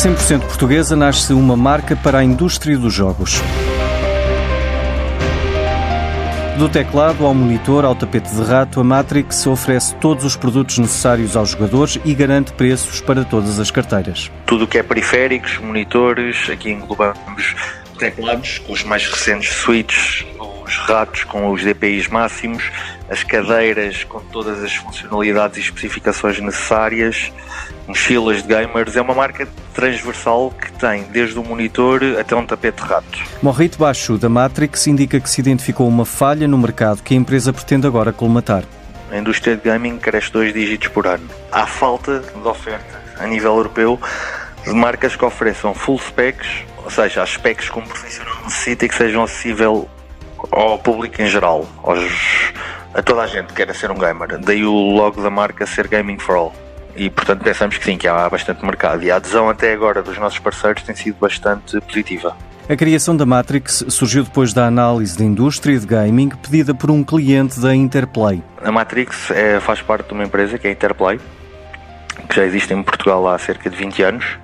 100% portuguesa nasce uma marca para a indústria dos jogos. Do teclado ao monitor ao tapete de rato, a Matrix oferece todos os produtos necessários aos jogadores e garante preços para todas as carteiras. Tudo o que é periféricos, monitores, aqui englobamos teclados com os mais recentes switches, os ratos com os DPIs máximos, as cadeiras com todas as funcionalidades e especificações necessárias, mochilas de gamers. É uma marca transversal que tem desde o monitor até um tapete de rato. Morrito Baixo, da Matrix, indica que se identificou uma falha no mercado que a empresa pretende agora colmatar. A indústria de gaming cresce dois dígitos por ano. Há falta de oferta a nível europeu de marcas que ofereçam full specs, ou seja, as specs que um profissional necessita e que sejam acessível ao público em geral, aos, a toda a gente que queira ser um gamer. Daí o logo da marca ser Gaming for All. E portanto pensamos que sim, que há bastante mercado. E a adesão até agora dos nossos parceiros tem sido bastante positiva. A criação da Matrix surgiu depois da análise da indústria de gaming pedida por um cliente da Interplay. A Matrix é, faz parte de uma empresa que é a Interplay, que já existe em Portugal há cerca de 20 anos.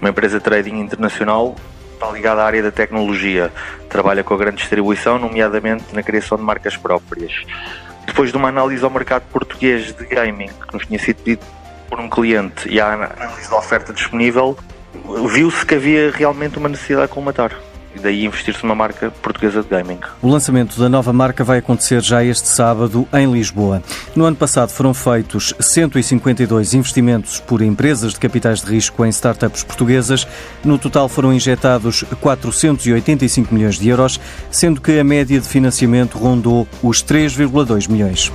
Uma empresa de trading internacional está ligada à área da tecnologia, trabalha com a grande distribuição, nomeadamente na criação de marcas próprias. Depois de uma análise ao mercado português de gaming, que nos tinha sido pedido por um cliente e a análise da oferta disponível, viu-se que havia realmente uma necessidade a colmatar e daí investir-se numa marca portuguesa de gaming. O lançamento da nova marca vai acontecer já este sábado em Lisboa. No ano passado foram feitos 152 investimentos por empresas de capitais de risco em startups portuguesas. No total foram injetados 485 milhões de euros, sendo que a média de financiamento rondou os 3,2 milhões.